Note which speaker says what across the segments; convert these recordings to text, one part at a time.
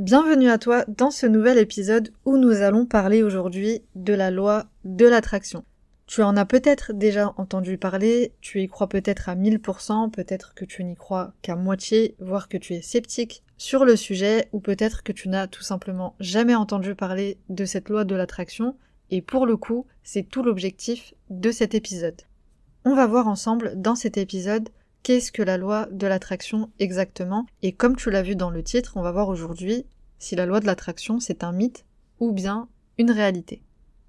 Speaker 1: Bienvenue à toi dans ce nouvel épisode où nous allons parler aujourd'hui de la loi de l'attraction. Tu en as peut-être déjà entendu parler, tu y crois peut-être à 1000%, peut-être que tu n'y crois qu'à moitié, voire que tu es sceptique sur le sujet, ou peut-être que tu n'as tout simplement jamais entendu parler de cette loi de l'attraction, et pour le coup, c'est tout l'objectif de cet épisode. On va voir ensemble dans cet épisode qu'est-ce que la loi de l'attraction exactement, et comme tu l'as vu dans le titre, on va voir aujourd'hui si la loi de l'attraction c'est un mythe ou bien une réalité.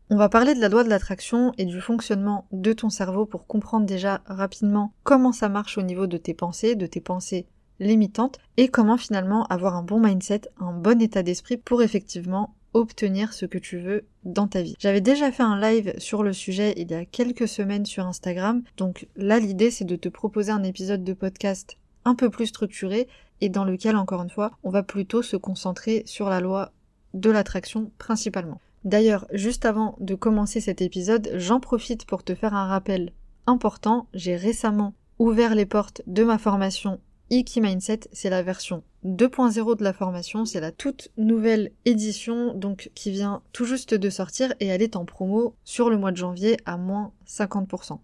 Speaker 1: On va parler de la loi de l'attraction et du fonctionnement de ton cerveau pour comprendre déjà rapidement comment ça marche au niveau de tes pensées, de tes pensées limitantes, et comment finalement avoir un bon mindset, un bon état d'esprit pour effectivement obtenir ce que tu veux dans ta vie. J'avais déjà fait un live sur le sujet il y a quelques semaines sur Instagram, donc là l'idée c'est de te proposer un épisode de podcast un peu plus structuré et dans lequel encore une fois on va plutôt se concentrer sur la loi de l'attraction principalement. D'ailleurs, juste avant de commencer cet épisode, j'en profite pour te faire un rappel important. J'ai récemment ouvert les portes de ma formation Iki Mindset, c'est la version 2.0 de la formation, c'est la toute nouvelle édition donc qui vient tout juste de sortir et elle est en promo sur le mois de janvier à moins 50%.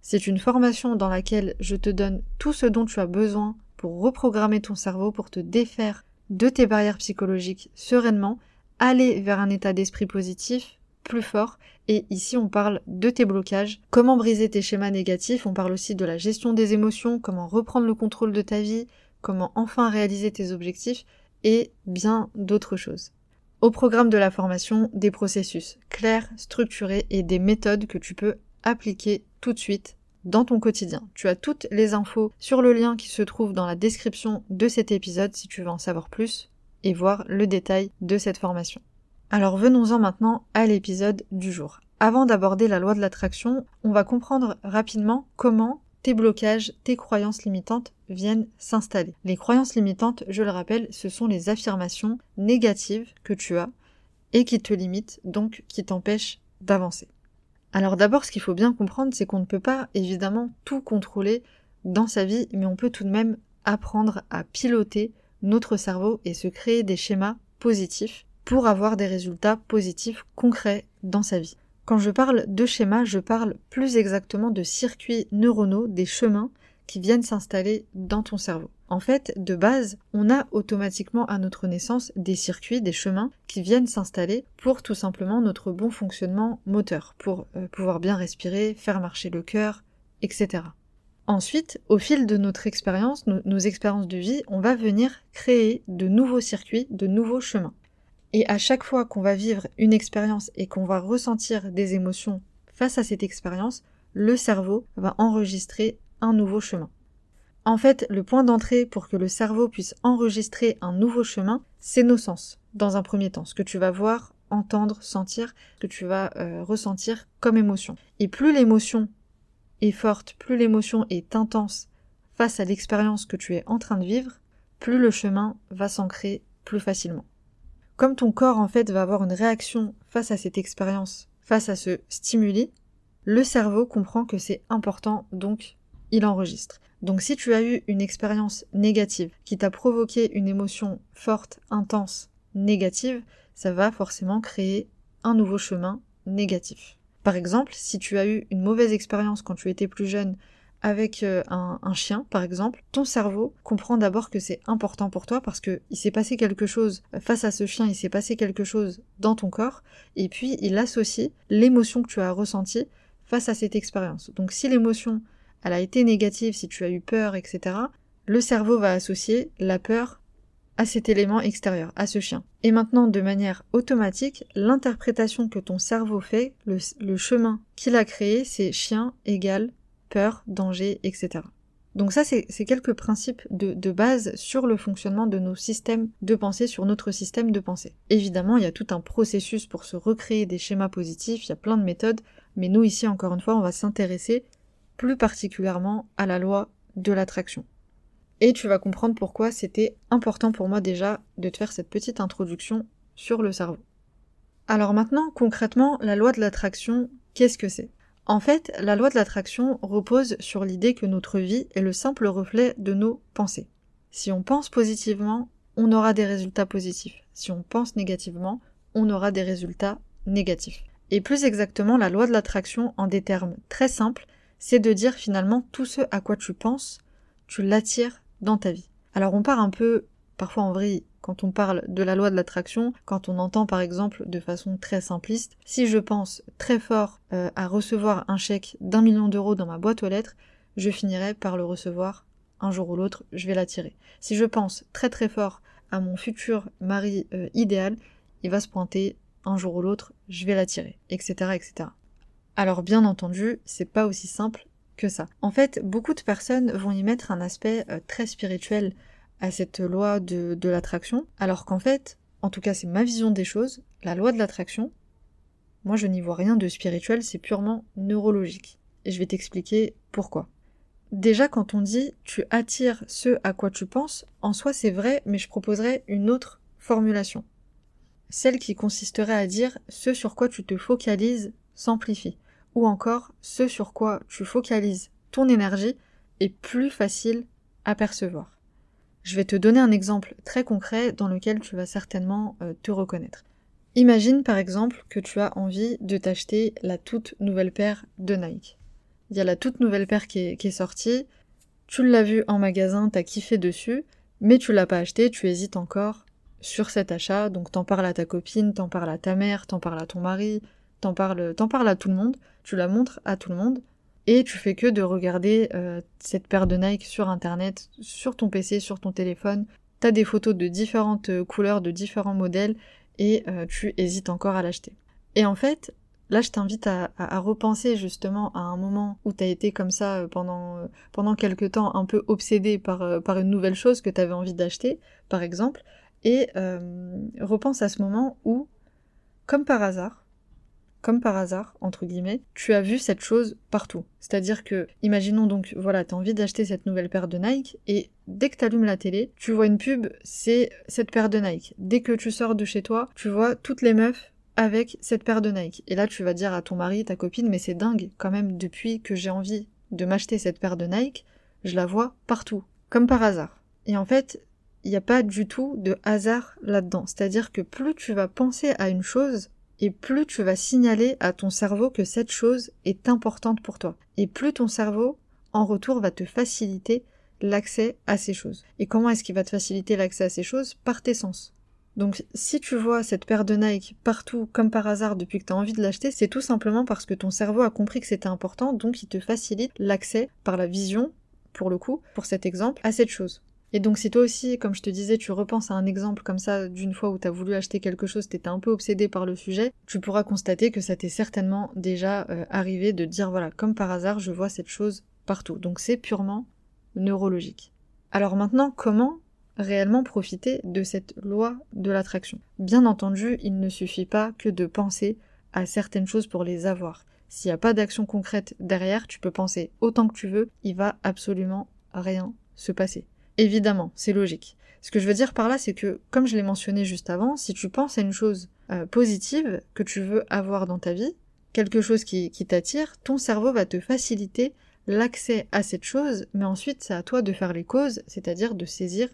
Speaker 1: C'est une formation dans laquelle je te donne tout ce dont tu as besoin pour reprogrammer ton cerveau, pour te défaire de tes barrières psychologiques sereinement, aller vers un état d'esprit positif, plus fort. Et ici, on parle de tes blocages, comment briser tes schémas négatifs, on parle aussi de la gestion des émotions, comment reprendre le contrôle de ta vie, comment enfin réaliser tes objectifs, et bien d'autres choses. Au programme de la formation, des processus clairs, structurés et des méthodes que tu peux appliquer tout de suite dans ton quotidien. Tu as toutes les infos sur le lien qui se trouve dans la description de cet épisode si tu veux en savoir plus et voir le détail de cette formation. Alors venons-en maintenant à l'épisode du jour. Avant d'aborder la loi de l'attraction, on va comprendre rapidement comment tes blocages, tes croyances limitantes viennent s'installer. Les croyances limitantes, je le rappelle, ce sont les affirmations négatives que tu as et qui te limitent, donc qui t'empêchent d'avancer. Alors d'abord, ce qu'il faut bien comprendre, c'est qu'on ne peut pas évidemment tout contrôler dans sa vie, mais on peut tout de même apprendre à piloter notre cerveau et se créer des schémas positifs pour avoir des résultats positifs concrets dans sa vie. Quand je parle de schémas, je parle plus exactement de circuits neuronaux, des chemins qui viennent s'installer dans ton cerveau. En fait, de base, on a automatiquement à notre naissance des circuits, des chemins qui viennent s'installer pour tout simplement notre bon fonctionnement moteur, pour euh, pouvoir bien respirer, faire marcher le cœur, etc. Ensuite, au fil de notre expérience, nos expériences de vie, on va venir créer de nouveaux circuits, de nouveaux chemins. Et à chaque fois qu'on va vivre une expérience et qu'on va ressentir des émotions face à cette expérience, le cerveau va enregistrer un nouveau chemin. En fait, le point d'entrée pour que le cerveau puisse enregistrer un nouveau chemin, c'est nos sens, dans un premier temps, ce que tu vas voir, entendre, sentir, ce que tu vas euh, ressentir comme émotion. Et plus l'émotion est forte, plus l'émotion est intense face à l'expérience que tu es en train de vivre, plus le chemin va s'ancrer plus facilement. Comme ton corps en fait va avoir une réaction face à cette expérience, face à ce stimuli, le cerveau comprend que c'est important donc il enregistre. Donc si tu as eu une expérience négative qui t'a provoqué une émotion forte, intense, négative, ça va forcément créer un nouveau chemin négatif. Par exemple, si tu as eu une mauvaise expérience quand tu étais plus jeune avec euh, un, chien, par exemple, ton cerveau comprend d'abord que c'est important pour toi parce que il s'est passé quelque chose face à ce chien, il s'est passé quelque chose dans ton corps, et puis il associe l'émotion que tu as ressentie face à cette expérience. Donc si l'émotion elle a été négative, si tu as eu peur, etc., le cerveau va associer la peur à cet élément extérieur, à ce chien. Et maintenant, de manière automatique, l'interprétation que ton cerveau fait, le, chemin qu'il a créé, c'est chien égale peur, danger, etc. Donc ça, c'est quelques principes de, base sur le fonctionnement de nos systèmes de pensée, sur notre système de pensée. Évidemment, il y a tout un processus pour se recréer des schémas positifs, il y a plein de méthodes, mais nous ici, encore une fois, on va s'intéresser plus particulièrement à la loi de l'attraction. Et tu vas comprendre pourquoi c'était important pour moi déjà de te faire cette petite introduction sur le cerveau. Alors maintenant, concrètement, la loi de l'attraction, qu'est-ce que c'est? En fait, la loi de l'attraction repose sur l'idée que notre vie est le simple reflet de nos pensées. Si on pense positivement, on aura des résultats positifs. Si on pense négativement, on aura des résultats négatifs. Et plus exactement, la loi de l'attraction, en des termes très simples, c'est de dire finalement tout ce à quoi tu penses, tu l'attires dans ta vie. Alors on part un peu, parfois en vrille, quand on parle de la loi de l'attraction, quand on entend par exemple de façon très simpliste, si je pense très fort euh, à recevoir un chèque d'un million d'euros dans ma boîte aux lettres, je finirai par le recevoir un jour ou l'autre, je vais l'attirer. Si je pense très très fort à mon futur mari euh, idéal, il va se pointer un jour ou l'autre, je vais l'attirer, etc., etc. Alors bien entendu, c'est pas aussi simple que ça. En fait, beaucoup de personnes vont y mettre un aspect euh, très spirituel à cette loi de, de l'attraction, alors qu'en fait, en tout cas c'est ma vision des choses, la loi de l'attraction, moi je n'y vois rien de spirituel, c'est purement neurologique. Et je vais t'expliquer pourquoi. Déjà quand on dit tu attires ce à quoi tu penses, en soi c'est vrai, mais je proposerais une autre formulation. Celle qui consisterait à dire ce sur quoi tu te focalises s'amplifie, ou encore ce sur quoi tu focalises ton énergie est plus facile à percevoir. Je vais te donner un exemple très concret dans lequel tu vas certainement euh, te reconnaître. Imagine par exemple que tu as envie de t'acheter la toute nouvelle paire de Nike. Il y a la toute nouvelle paire qui est, sortie, tu l'as vue en magasin, t'as kiffé dessus, mais tu l'as pas acheté, tu hésites encore sur cet achat, donc t'en parles à ta copine, t'en parles à ta mère, t'en parles à ton mari, t'en parles, t'en parles à tout le monde, tu la montres à tout le monde, et tu fais que de regarder euh, cette paire de Nike sur internet, sur ton PC, sur ton téléphone. T'as des photos de différentes euh, couleurs, de différents modèles, et euh, tu hésites encore à l'acheter. Et en fait, là je t'invite à, repenser justement à un moment où t'as été comme ça pendant, pendant quelques temps un peu obsédé par, par une nouvelle chose que t'avais envie d'acheter, par exemple, et repense à ce moment où, comme par hasard, comme par hasard, entre guillemets, tu as vu cette chose partout. C'est-à-dire que, imaginons donc, voilà, t'as envie d'acheter cette nouvelle paire de Nike, et dès que t'allumes la télé, tu vois une pub, c'est cette paire de Nike. Dès que tu sors de chez toi, tu vois toutes les meufs avec cette paire de Nike. Et là, tu vas dire à ton mari, ta copine, mais c'est dingue, quand même, depuis que j'ai envie de m'acheter cette paire de Nike, je la vois partout. Comme par hasard. Et en fait, il n'y a pas du tout de hasard là-dedans. C'est-à-dire que plus tu vas penser à une chose, et plus tu vas signaler à ton cerveau que cette chose est importante pour toi. Et plus ton cerveau, en retour, va te faciliter l'accès à ces choses. Et comment est-ce qu'il va te faciliter l'accès à ces choses? Par tes sens. Donc si tu vois cette paire de Nike partout comme par hasard depuis que tu as envie de l'acheter, c'est tout simplement parce que ton cerveau a compris que c'était important, donc il te facilite l'accès par la vision, pour le coup, pour cet exemple, à cette chose. Et donc si toi aussi, comme je te disais, tu repenses à un exemple comme ça d'une fois où tu as voulu acheter quelque chose, t'étais un peu obsédé par le sujet, tu pourras constater que ça t'est certainement déjà euh, arrivé de dire voilà, comme par hasard, je vois cette chose partout. Donc c'est purement neurologique. Alors maintenant, comment réellement profiter de cette loi de l'attraction? Bien entendu, il ne suffit pas que de penser à certaines choses pour les avoir. S'il n'y a pas d'action concrète derrière, tu peux penser autant que tu veux, il va absolument rien se passer. Évidemment, c'est logique. Ce que je veux dire par là, c'est que, comme je l'ai mentionné juste avant, si tu penses à une chose euh, positive que tu veux avoir dans ta vie, quelque chose qui, qui t'attire, ton cerveau va te faciliter l'accès à cette chose, mais ensuite c'est à toi de faire les causes, c'est-à-dire de saisir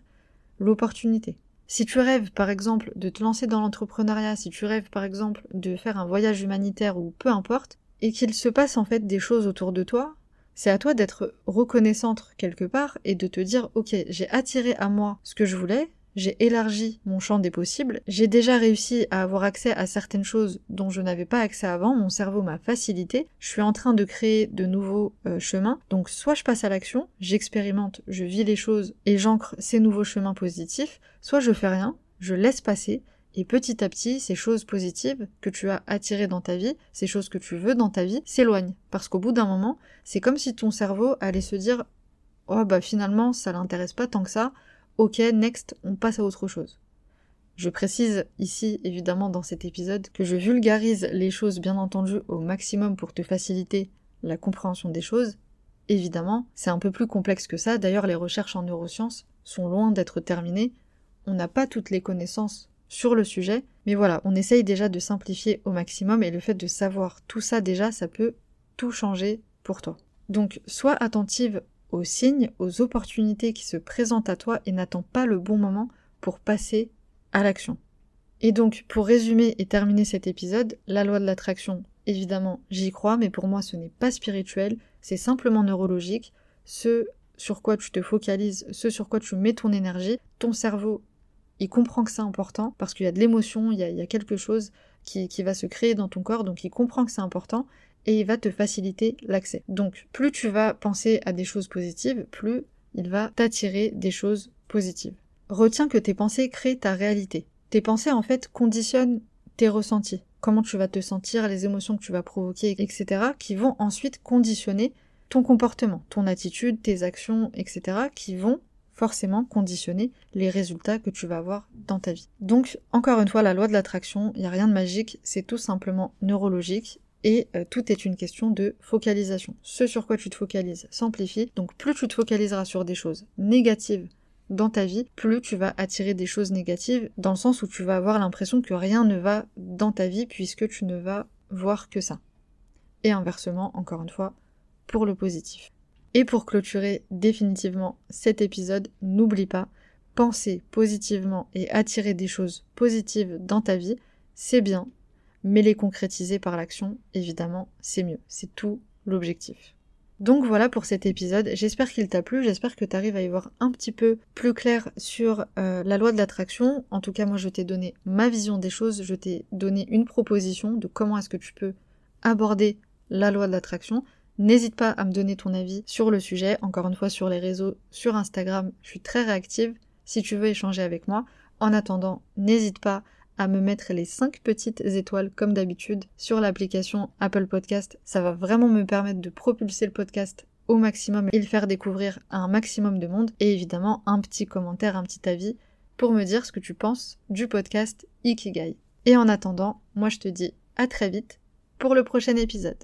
Speaker 1: l'opportunité. Si tu rêves par exemple de te lancer dans l'entrepreneuriat, si tu rêves par exemple de faire un voyage humanitaire ou peu importe, et qu'il se passe en fait des choses autour de toi, c'est à toi d'être reconnaissante quelque part et de te dire ok, j'ai attiré à moi ce que je voulais, j'ai élargi mon champ des possibles, j'ai déjà réussi à avoir accès à certaines choses dont je n'avais pas accès avant, mon cerveau m'a facilité, je suis en train de créer de nouveaux euh, chemins, donc soit je passe à l'action, j'expérimente, je vis les choses et j'ancre ces nouveaux chemins positifs, soit je fais rien, je laisse passer et petit à petit, ces choses positives que tu as attirées dans ta vie, ces choses que tu veux dans ta vie, s'éloignent. Parce qu'au bout d'un moment, c'est comme si ton cerveau allait se dire oh bah finalement ça l'intéresse pas tant que ça, ok, next, on passe à autre chose. Je précise ici, évidemment, dans cet épisode, que je vulgarise les choses, bien entendu, au maximum pour te faciliter la compréhension des choses. Évidemment, c'est un peu plus complexe que ça. D'ailleurs, les recherches en neurosciences sont loin d'être terminées. On n'a pas toutes les connaissances sur le sujet, mais voilà, on essaye déjà de simplifier au maximum et le fait de savoir tout ça déjà, ça peut tout changer pour toi. Donc, sois attentive aux signes, aux opportunités qui se présentent à toi et n'attends pas le bon moment pour passer à l'action. Et donc, pour résumer et terminer cet épisode, la loi de l'attraction, évidemment, j'y crois, mais pour moi, ce n'est pas spirituel, c'est simplement neurologique. Ce sur quoi tu te focalises, ce sur quoi tu mets ton énergie, ton cerveau, il comprend que c'est important parce qu'il y a de l'émotion, il, y a, quelque chose qui, qui va se créer dans ton corps, donc il comprend que c'est important et il va te faciliter l'accès. Donc, plus tu vas penser à des choses positives, plus il va t'attirer des choses positives. Retiens que tes pensées créent ta réalité. Tes pensées, en fait, conditionnent tes ressentis. Comment tu vas te sentir, les émotions que tu vas provoquer, etc., qui vont ensuite conditionner ton comportement, ton attitude, tes actions, etc., qui vont forcément conditionner les résultats que tu vas avoir dans ta vie. Donc, encore une fois, la loi de l'attraction, il n'y a rien de magique, c'est tout simplement neurologique et euh, tout est une question de focalisation. Ce sur quoi tu te focalises s'amplifie, donc plus tu te focaliseras sur des choses négatives dans ta vie, plus tu vas attirer des choses négatives, dans le sens où tu vas avoir l'impression que rien ne va dans ta vie puisque tu ne vas voir que ça. Et inversement, encore une fois, pour le positif. Et pour clôturer définitivement cet épisode, n'oublie pas, penser positivement et attirer des choses positives dans ta vie, c'est bien, mais les concrétiser par l'action, évidemment, c'est mieux. C'est tout l'objectif. Donc voilà pour cet épisode, j'espère qu'il t'a plu, j'espère que tu arrives à y voir un petit peu plus clair sur euh, la loi de l'attraction. En tout cas, moi je t'ai donné ma vision des choses, je t'ai donné une proposition de comment est-ce que tu peux aborder la loi de l'attraction. N'hésite pas à me donner ton avis sur le sujet, encore une fois sur les réseaux, sur Instagram, je suis très réactive si tu veux échanger avec moi. En attendant, n'hésite pas à me mettre les 5 petites étoiles comme d'habitude sur l'application Apple Podcast. Ça va vraiment me permettre de propulser le podcast au maximum et le faire découvrir à un maximum de monde. Et évidemment, un petit commentaire, un petit avis pour me dire ce que tu penses du podcast Ikigai. Et en attendant, moi je te dis à très vite pour le prochain épisode.